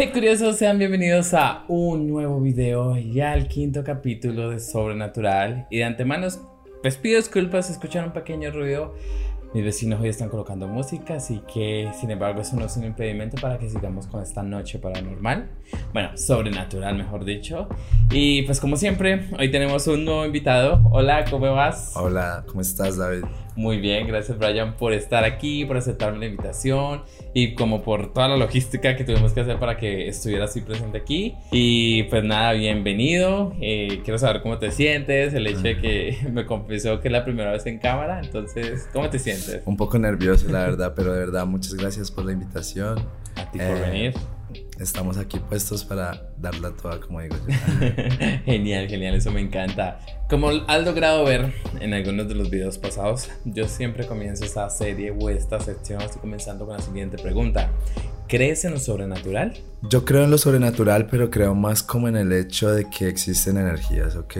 Hey curiosos, sean bienvenidos a un nuevo video, ya al quinto capítulo de Sobrenatural. Y de antemano, pues pido disculpas si escuchan un pequeño ruido. Mis vecinos hoy están colocando música, así que sin embargo eso no es un impedimento para que sigamos con esta noche paranormal. Bueno, sobrenatural mejor dicho. Y pues como siempre, hoy tenemos un nuevo invitado. Hola, ¿cómo vas? Hola, ¿cómo estás David? Muy bien, gracias Brian por estar aquí, por aceptarme la invitación y como por toda la logística que tuvimos que hacer para que estuviera así presente aquí. Y pues nada, bienvenido. Eh, quiero saber cómo te sientes, el hecho de que me confesó que es la primera vez en cámara, entonces, ¿cómo te sientes? Un poco nervioso, la verdad, pero de verdad, muchas gracias por la invitación. A ti por eh, venir estamos aquí puestos para darla toda, como digo yo. genial, genial, eso me encanta. Como has logrado ver en algunos de los videos pasados, yo siempre comienzo esta serie o esta sección, estoy comenzando con la siguiente pregunta. ¿Crees en lo sobrenatural? Yo creo en lo sobrenatural, pero creo más como en el hecho de que existen energías, ¿ok?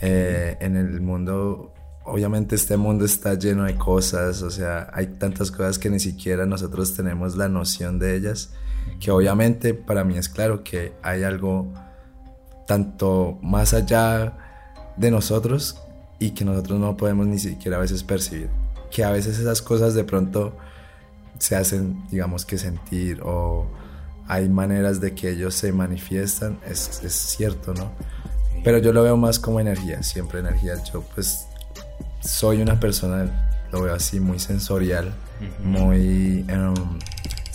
Eh, en el mundo obviamente este mundo está lleno de cosas, o sea, hay tantas cosas que ni siquiera nosotros tenemos la noción de ellas que obviamente para mí es claro que hay algo tanto más allá de nosotros y que nosotros no podemos ni siquiera a veces percibir. Que a veces esas cosas de pronto se hacen, digamos que sentir o hay maneras de que ellos se manifiestan, es, es cierto, ¿no? Pero yo lo veo más como energía, siempre energía. Yo pues soy una persona, lo veo así, muy sensorial, muy... Em,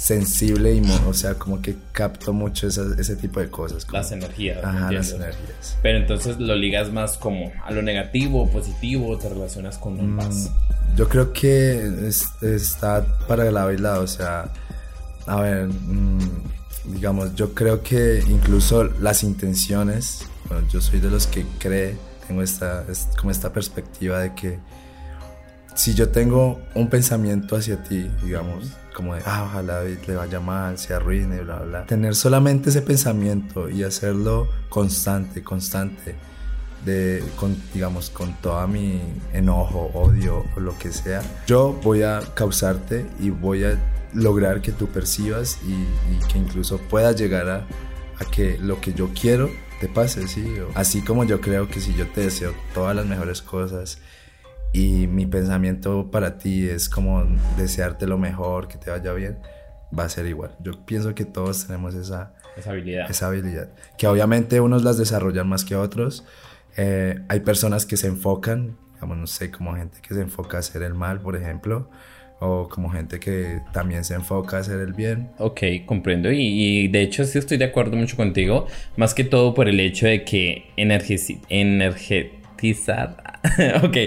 sensible y, o sea, como que capto mucho ese tipo de cosas. Las energías. Ajá, las energías. Pero entonces lo ligas más como a lo negativo, positivo, te relacionas con más. Mm, yo creo que está para el lado y lado, o sea, a ver, mm, digamos, yo creo que incluso las intenciones, bueno, yo soy de los que cree, tengo esta, como esta perspectiva de que si yo tengo un pensamiento hacia ti, digamos, como de, ah, ojalá le vaya mal, se arruine, bla, bla. Tener solamente ese pensamiento y hacerlo constante, constante, de, con, digamos, con toda mi enojo, odio o lo que sea, yo voy a causarte y voy a lograr que tú percibas y, que incluso puedas llegar a, a, que lo que yo quiero te pase, ¿sí? así como yo creo que si yo te deseo todas las mejores cosas, y mi pensamiento para ti es como desearte lo mejor, que te vaya bien, va a ser igual. Yo pienso que todos tenemos esa, esa habilidad. Esa habilidad. Que obviamente unos las desarrollan más que otros. Eh, hay personas que se enfocan, digamos, no sé, como gente que se enfoca a hacer el mal, por ejemplo, o como gente que también se enfoca a hacer el bien. Ok, comprendo. Y, de hecho sí estoy de acuerdo mucho contigo, más que todo por el hecho de que energetizar ok,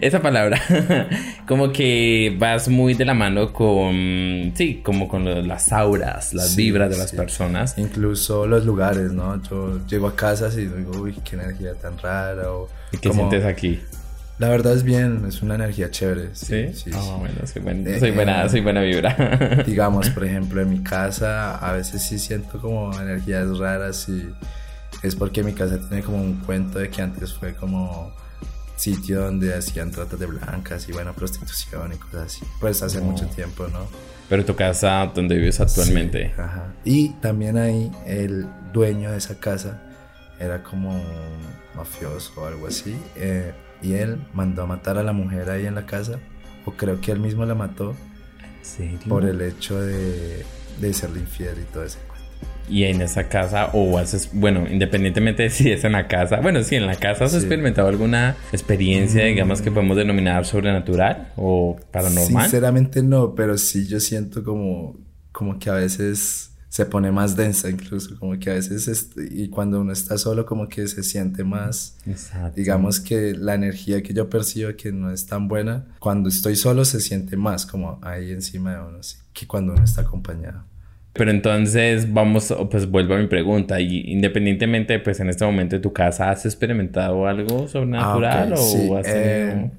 esa palabra. como que vas muy de la mano con, sí, como con las auras, las vibras de las personas. Incluso los lugares, ¿no? Yo llego a casas y digo, uy, qué energía tan rara. O ¿Y qué sientes aquí? La verdad es bien, es una energía chévere. Sí, sí. Oh, bueno, soy, eh, soy, buena, eh, soy buena vibra. digamos, por ejemplo, en mi casa a veces sí siento como energías raras y es porque mi casa tiene como un cuento de que antes fue como sitio donde hacían tratas de blancas y bueno, prostitución y cosas así. Pues hace mucho tiempo, ¿no? Pero tu casa donde vives actualmente. ajá. Y también ahí el dueño de esa casa era como un mafioso o algo así. Eh, y él mandó a matar a la mujer ahí en la casa. O creo que él mismo la mató. Por el hecho de, de serle infiel y todo eso y en esa casa o haces, bueno, independientemente de si es en la casa, bueno, si en la casa has experimentado alguna experiencia, digamos, que podemos denominar sobrenatural o paranormal. Sinceramente no, pero sí yo siento como, como que a veces se pone más densa incluso, como que a veces, y cuando uno está solo como que se siente más, digamos que la energía que yo percibo que no es tan buena, cuando estoy solo se siente más como ahí encima de uno, que cuando uno está acompañado. Pero entonces vamos, pues vuelvo a mi pregunta. Y independientemente, pues en este momento de tu casa, ¿has experimentado algo sobrenatural ah, o has eh,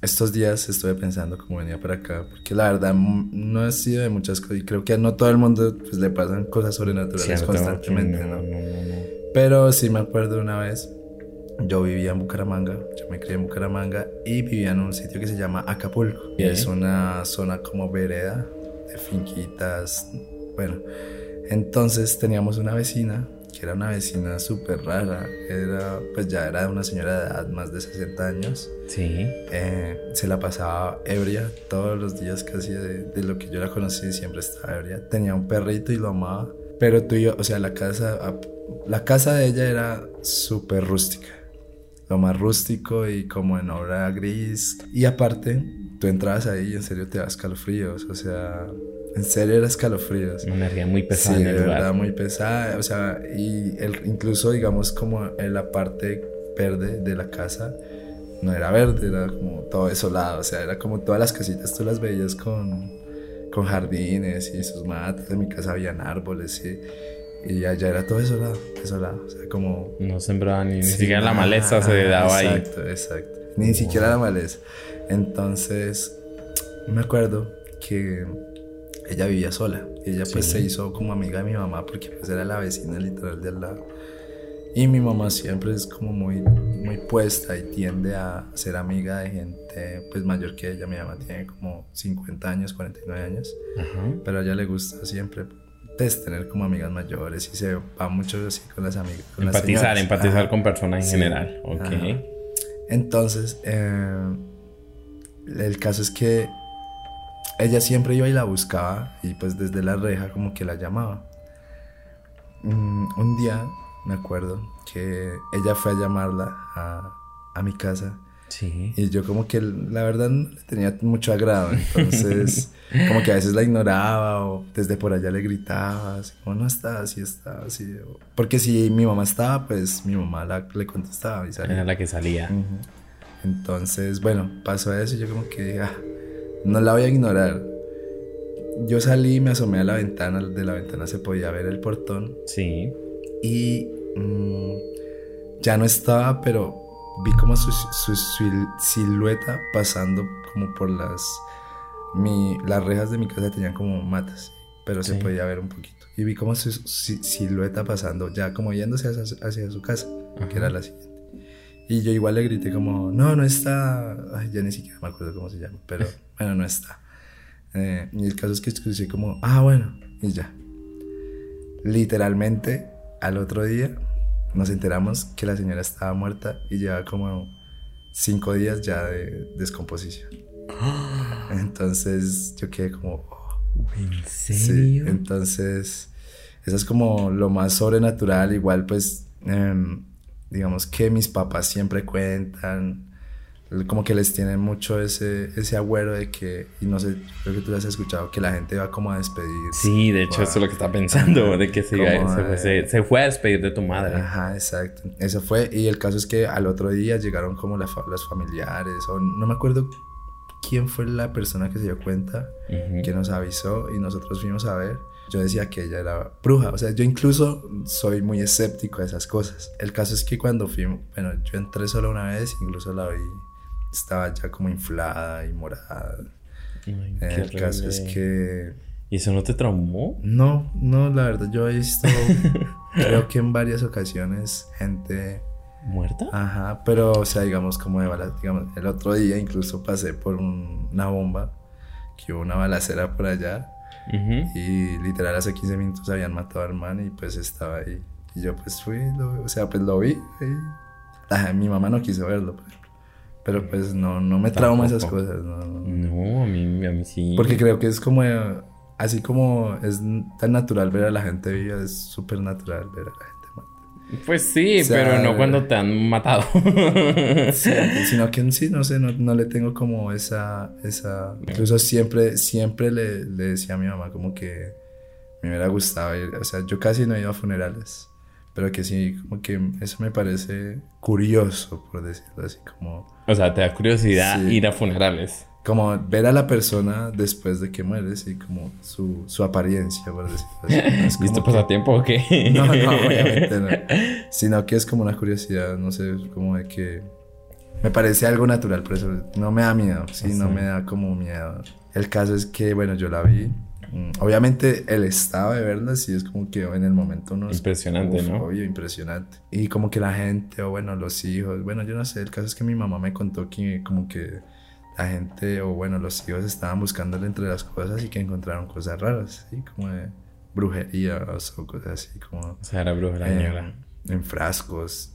estos días estuve pensando cómo venía para acá, porque la verdad no he sido de muchas cosas y creo que a no todo el mundo pues, le pasan cosas sobrenaturales constantemente, no, Pero sí me acuerdo una vez, yo vivía en Bucaramanga, yo me crié en Bucaramanga y vivía en un sitio que se llama Acapulco. Y es una zona como vereda de finquitas, bueno, Entonces teníamos una vecina, que era una vecina súper rara, era, pues ya era una señora de edad, más de 60 años. Sí. Eh, se la pasaba ebria todos los días casi de, de lo que yo la conocí, siempre estaba ebria. Tenía un perrito y lo amaba, pero tú y yo, o sea, la casa, la casa de ella era súper rústica lo más rústico y como en obra gris. Y aparte, tú entrabas ahí y en serio te da escalofríos, o sea, en serio era escalofríos. Una energía muy pesada. Sí, en el de lugar. verdad, muy pesada, o sea, y el, incluso digamos como en la parte verde de la casa, no era verde, era como todo desolado, o sea, era como todas las casitas tú las veías con, con jardines y sus matas, en mi casa habían árboles y... Y allá era todo desolado, desolado. O sea, como. No sembraba ni, ni Sí, siquiera la maleza se daba ahí. Exacto, exacto. Ni siquiera la maleza. Entonces, me acuerdo que ella vivía sola. Ella pues Sí. se hizo como amiga de mi mamá porque pues era la vecina literal de al lado. Y mi mamá siempre es como muy, muy puesta y tiende a ser amiga de gente pues mayor que ella. Mi mamá tiene como 50 años, 49 años. Ajá. Pero a ella le gusta siempre pues, tener como amigas mayores y se va mucho así con las amigas. con las Empatizar, señoras. empatizar Ajá. con personas en Sí. general. Ok. Ajá. Entonces, eh, el caso es que ella siempre iba y la buscaba y pues desde la reja como que la llamaba. Mm, un día me acuerdo que ella fue a llamarla a, a mi casa Sí. y yo como que la verdad tenía mucho agrado, entonces como que a veces la ignoraba o desde por allá le gritaba, así como no está, sí está, así. Porque si mi mamá estaba, pues mi mamá la, le contestaba y salía. Era la que salía. Entonces, bueno, pasó eso y yo como que ah, no la voy a ignorar. Yo salí y me asomé a la ventana, de la ventana se podía ver el portón Sí. y mm, ya no estaba, pero vi como su, su sil- silueta pasando como por las... Mi, las rejas de mi casa tenían como matas, pero se podía ver un poquito. Y vi como su si- silueta pasando, ya como yéndose hacia, su- hacia su casa, Ajá. que era la siguiente. Y yo igual le grité como, no, no está. Ay, ya ni siquiera me acuerdo cómo se llama, pero bueno, no está. Eh, y el caso es que escuché como, ah, bueno, y ya. Literalmente, al otro día nos enteramos que la señora estaba muerta y llevaba como cinco días ya de descomposición. Entonces yo quedé como, oh, ¿En Sí, serio? entonces, eso es como lo más sobrenatural. Igual, pues, em, digamos que mis papás siempre cuentan, como que les tienen mucho ese, ese agüero de que, y no sé, creo que tú lo has escuchado, que la gente va como a despedirse. Sí, de hecho, eso es lo que estaba pensando, de que se, iba- se, fue, se- se fue a despedir de tu madre. Ajá, exacto. Eso fue, y el caso es que al otro día llegaron como la los familiares, o no me acuerdo quién fue la persona que se dio cuenta, Ujú. que nos avisó y nosotros fuimos a ver. Yo decía que ella era bruja, o sea, yo incluso soy muy escéptico de esas cosas. El caso es que cuando fuimos, bueno, yo entré solo una vez, incluso la vi, estaba ya como inflada y morada. Ay, El caso es que ¿Y eso no te traumó? no, no, la verdad, yo he visto, creo que en varias ocasiones, gente, ¿Muerta? ajá, pero, o sea, digamos, como de balas, digamos, el otro día incluso pasé por un- una bomba, que hubo una balacera por allá. Ujú. Y literal hace 15 minutos habían matado al man y pues estaba ahí. Y yo pues fui, lo- o sea, pues lo vi. y- Ajá, mi mamá no quiso verlo, por ejemplo. Pero pues no, no me trauma esas cosas. no, no. A mí, a mí sí. Porque creo que es como, así como es tan natural ver a la gente viva, es súper natural ver a la gente. Pues sí, O sea, pero no cuando te han matado. Sí, sino que en sí, no sé, no, no le tengo como esa, esa... Incluso siempre, siempre le, le decía a mi mamá como que me hubiera gustado ir, o sea, yo casi no he ido a funerales, pero que sí, como que eso me parece curioso, por decirlo así, como, o sea, te da curiosidad Sí. ir a funerales. Como ver a la persona después de que mueres y como su, su apariencia, por decirlo así. No es ¿Y esto como que- pasatiempo o qué? No, no, obviamente no. Sino que es como una curiosidad, no sé, como de que me parece algo natural, por eso no me da miedo, sí, no Sí. me da como miedo. El caso es que, bueno, yo la vi. mm, Obviamente el estado de verla sí es como que en el momento no es Impresionante, ¿no? Obvio, impresionante. Y como que la gente, o bueno, los hijos, bueno, yo no sé, el caso es que mi mamá me contó que como que la gente, o bueno, los hijos estaban buscándole entre las cosas y que encontraron cosas raras, ¿sí? Como de brujería o cosas así como... O sea, era bruja la señora. En frascos.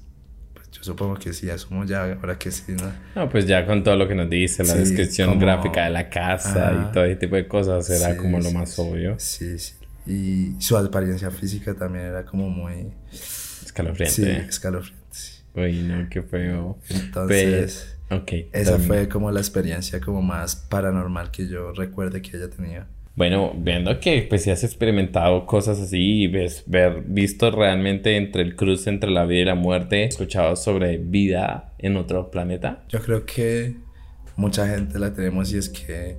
Pues yo supongo que sí, asumo ya, ahora que sí, ¿no? No, pues ya con todo lo que nos dice, la Sí, descripción como- gráfica de la casa Ajá. y todo ese tipo de cosas, era Sí, como lo sí, más obvio. Sí, sí. Y su apariencia física también era como muy... Sí, Escalofriante. escalofriante. sí. Uy, no, qué feo. Entonces... Ok. Esa termina. fue como la experiencia como más paranormal que yo recuerde que haya tenido. Bueno, viendo que pues si has experimentado cosas así y ves, ver, visto realmente entre el cruce entre la vida y la muerte, escuchado sobre vida en otro planeta. Yo creo que mucha gente la tenemos y es que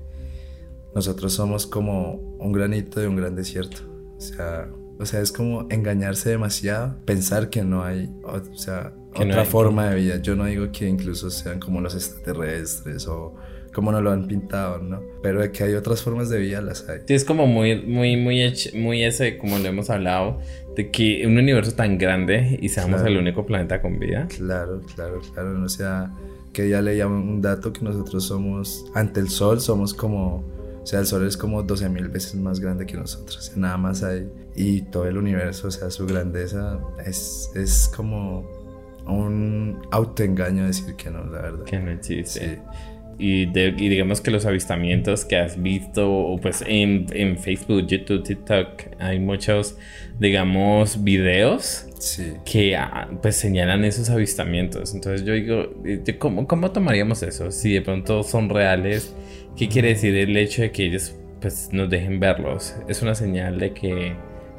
nosotros somos como un granito de un gran desierto. O sea, o sea, es como engañarse demasiado, pensar que no hay, o sea, No otra hay- forma de vida. Yo no digo que incluso sean como los extraterrestres o como nos lo han pintado, ¿no? Pero de que hay otras formas de vida las hay. Sí, es como muy, muy, muy, muy ese, como lo hemos hablado, de que un universo tan grande y seamos Claro. el único planeta con vida. Claro, claro, claro. O sea, que ya leía un dato que nosotros somos, ante el Sol, somos como, o sea, el Sol es como 12 mil veces más grande que nosotros. O sea, nada más hay. Y todo el universo, o sea, su grandeza es, es como un autoengaño decir que no, la verdad. Que no existe. Sí. Y, de- y digamos que los avistamientos que has visto, pues en, en Facebook, YouTube, TikTok, hay muchos, digamos, videos Sí. que ah, pues señalan esos avistamientos. Entonces yo digo, ¿cómo, ¿cómo tomaríamos eso? Si de pronto son reales, ¿qué quiere decir el hecho de que ellos pues nos dejen verlos? ¿Es una señal de que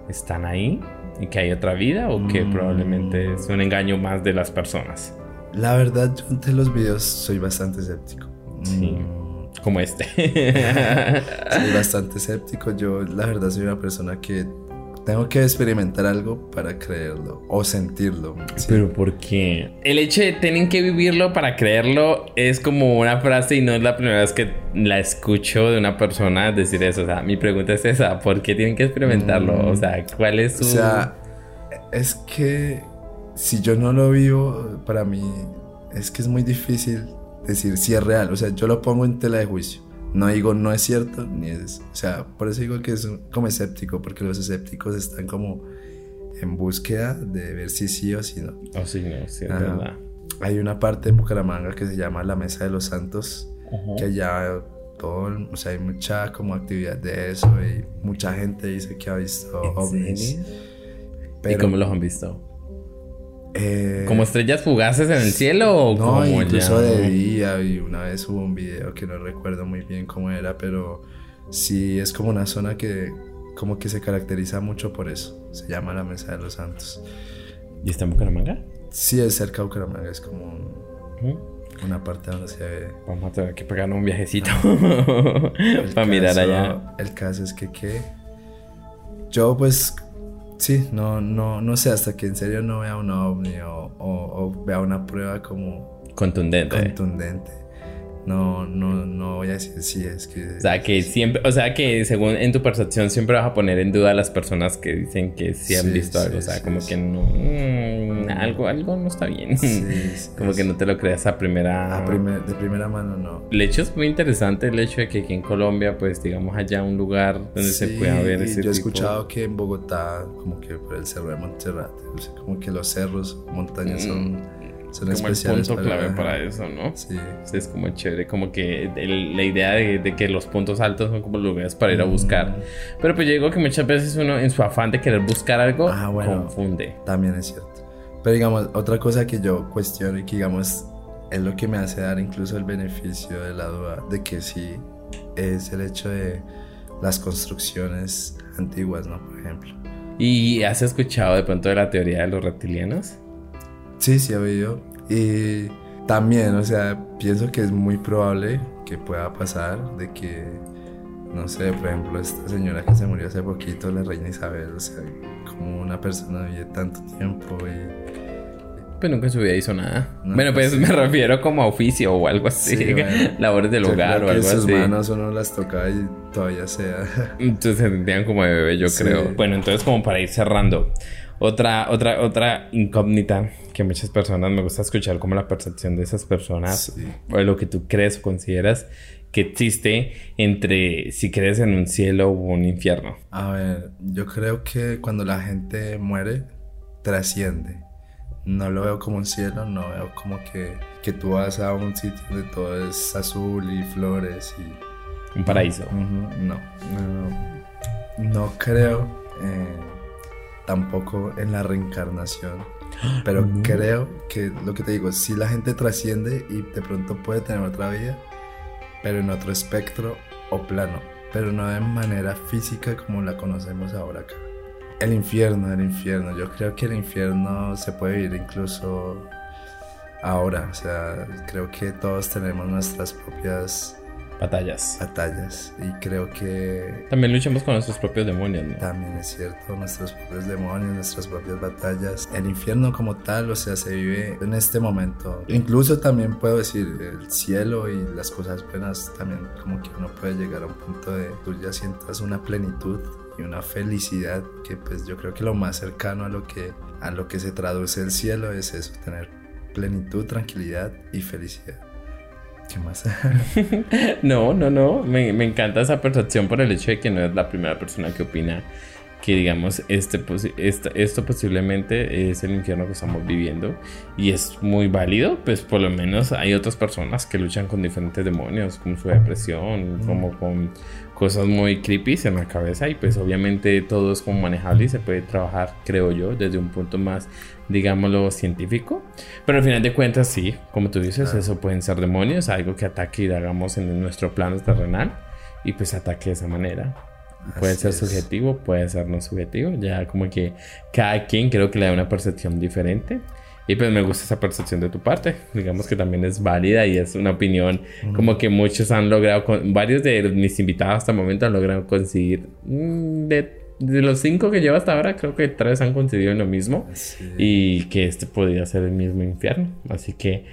están ahí y que hay otra vida o que Mm. probablemente es un engaño más de las personas? La verdad, yo ante los videos soy bastante escéptico. Sí. Mm, Como este. soy bastante escéptico. Yo, la verdad, soy una persona que tengo que experimentar algo para creerlo o sentirlo. Sí. Pero ¿por qué? El hecho de tienen que vivirlo para creerlo es como una frase y no es la primera vez que la escucho de una persona decir eso. O sea, mi pregunta es esa, ¿por qué tienen que experimentarlo? Mm. O sea, ¿cuál es su... O sea, es que si yo no lo vivo, para mí es que es muy difícil decir si es real. O sea, yo lo pongo en tela de juicio. No digo no es cierto, ni es... O sea, por eso digo que es como escéptico, porque los escépticos están como en búsqueda de ver si sí o si no. Oh, sí, no, sí, es verdad. Hay una parte en Bucaramanga que se llama la Mesa de los Santos, que allá todo, o sea, hay mucha como actividad de eso y mucha gente dice que ha visto ¿En ovnis. serio? ¿Y Pero, cómo los han visto? Eh, ¿Como estrellas fugaces en el cielo o No, como incluso ya? de día y una vez hubo un video que no recuerdo muy bien cómo era, pero sí es como una zona que como que se caracteriza mucho por eso. Se llama la Mesa de los Santos. ¿Y está en Bucaramanga? Sí es cerca de Bucaramanga, es como un- una parte donde se ve. Vamos a tener que pegar un viajecito El para mirar allá. El caso es que que yo pues sí, no, no, no sé, hasta que en serio no vea un ovni o, o- o vea una prueba como Contundente. contundente. No, no, no voy a decir sí, es que... O sea, que siempre, o sea, que según en tu percepción siempre vas a poner en duda a las personas que dicen que sí han Sí, visto sí, algo. O sea, como que no, mm, algo, algo no está bien. Como que no te lo creas a primera. A primer- de primera mano no. El hecho es muy interesante el hecho de que aquí en Colombia, pues digamos, haya un lugar donde se pueda ver ese Yo he tipo- escuchado que en Bogotá, como que por el cerro de sea, como que los cerros, montañas son, son como el punto clave para eso, ¿no? Sí. Sí, es como chévere, como que el- la idea de, de que los puntos altos son como lugares para ir a buscar. Mm, Pero pues yo digo que muchas veces uno en su afán de querer buscar algo Ah, bueno. confunde. También es cierto. Pero digamos, otra cosa que yo cuestiono y que digamos es lo que me hace dar incluso el beneficio de la duda de que sí es el hecho de las construcciones antiguas, ¿no? Por ejemplo. ¿Y has escuchado de pronto de la teoría de los reptilianos? Sí, sí he oído. Y también, o sea, pienso que es muy probable que pueda pasar de que, no sé, por ejemplo, esta señora que se murió hace poquito, la reina Isabel, o sea, como una persona vive tanto tiempo y... Pues nunca en su vida hizo nada. No, bueno, pues pues me refiero como a oficio o algo así. Sí, bueno. Labores del hogar o algo sus así. manos uno las toca y todavía sea. Entonces se sentían como de bebé, yo Sí. creo. Bueno, entonces como para ir cerrando. Otra, otra, otra incógnita que muchas personas me gusta escuchar como la percepción de esas personas Sí. o lo que tú crees o consideras que existe entre si crees en un cielo o un infierno. A ver, yo creo que cuando la gente muere, trasciende. No lo veo como un cielo, no veo como que, que tú vas a un sitio donde todo es azul y flores y... Un paraíso. no, no, no creo eh, tampoco en la reencarnación. Pero creo que lo que te digo, si la gente trasciende y de pronto puede tener otra vida, pero en otro espectro o plano, pero no de manera física como la conocemos ahora acá. El infierno, el infierno. Yo creo que el infierno se puede vivir incluso ahora. O sea, creo que todos tenemos nuestras propias batallas. Batallas. Y creo que... También luchamos con nuestros propios demonios, ¿no? También es cierto, nuestros propios demonios, nuestras propias batallas. El infierno como tal, o sea, se vive en este momento. Incluso también puedo decir, el cielo y las cosas buenas, también como que uno puede llegar a un punto de tú ya sientas una plenitud y una felicidad que pues yo creo que lo más cercano a lo que a lo que se traduce el cielo es eso, tener plenitud, tranquilidad y felicidad. No, no, no. Me, me, encanta esa percepción por el hecho de que no es la primera persona que opina que, digamos, este, esto posiblemente es el infierno que estamos viviendo y es muy válido. Pues por lo menos hay otras personas que luchan con diferentes demonios, como su depresión, como con cosas muy creepy en la cabeza y pues obviamente todo es como manejable y se puede trabajar, creo yo, desde un punto más, digámoslo, científico. Pero al final de cuentas, sí, como tú dices, eso pueden ser demonios, algo que ataque y hagamos en nuestro plano terrenal y pues ataque de esa manera. Puede ser subjetivo, puede ser no subjetivo, ya como que cada quien creo que le da una percepción diferente. Y pues me gusta esa percepción de tu parte. Digamos que también es válida y es una opinión como que muchos han logrado, con, varios de mis invitados hasta el momento han logrado conseguir. Mm, de, de, los cinco que llevo hasta ahora, creo que tres han conseguido lo mismo. Y que este podría ser el mismo infierno. Así que,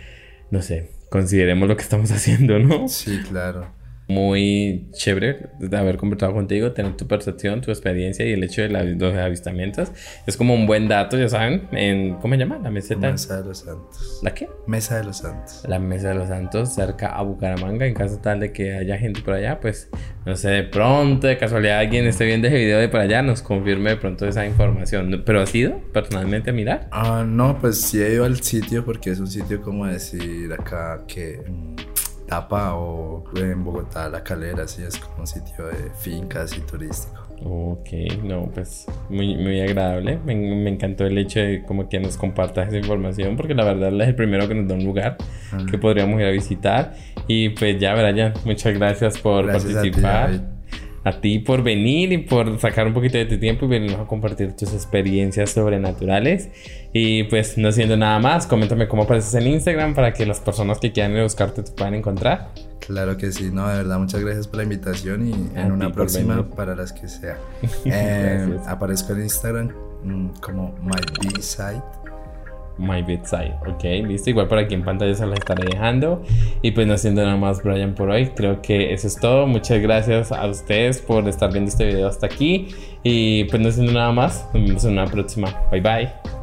no sé, consideremos lo que estamos haciendo, ¿no? Sí, claro muy chévere de haber conversado contigo, tener tu percepción, tu experiencia y el hecho de los avistamientos. Es como un buen dato, ya saben, en ¿cómo se llama? La meseta. Mesa de los Santos. ¿La qué? Mesa de los Santos. La Mesa de los Santos, cerca a Bucaramanga. En caso tal de que haya gente por allá, pues no sé, de pronto, de casualidad, alguien esté viendo ese video de por allá, nos confirme de pronto esa información. ¿Pero has ido personalmente a mirar? Ah, no, pues sí he ido al sitio porque es un sitio como decir acá que mm, Tapa o en Bogotá, La Calera, así es como un sitio de fincas y turístico. Ok, no, pues muy, muy agradable. Me, me, encantó el hecho de como que nos compartas esa información, porque la verdad es el primero que nos da un lugar que podríamos ir a visitar. Y pues ya, Brian, muchas gracias por participar a ti por venir y por sacar un poquito de tu tiempo y venirnos a compartir tus experiencias sobrenaturales. Y pues no siendo nada más, coméntame cómo apareces en Instagram para que las personas que quieran ir a buscarte te puedan encontrar. Claro que sí, no, de verdad, muchas gracias por la invitación y en una próxima para las que sea. Eh, aparezco en Instagram mm, como MyBSite My Bedside. Ok, listo. Igual por aquí en pantalla se las estaré dejando. Y pues no siendo nada más, Brian, por hoy. Creo que eso es todo. Muchas gracias a ustedes por estar viendo este video hasta aquí. Y pues no siendo nada más, nos vemos en una próxima. Bye bye.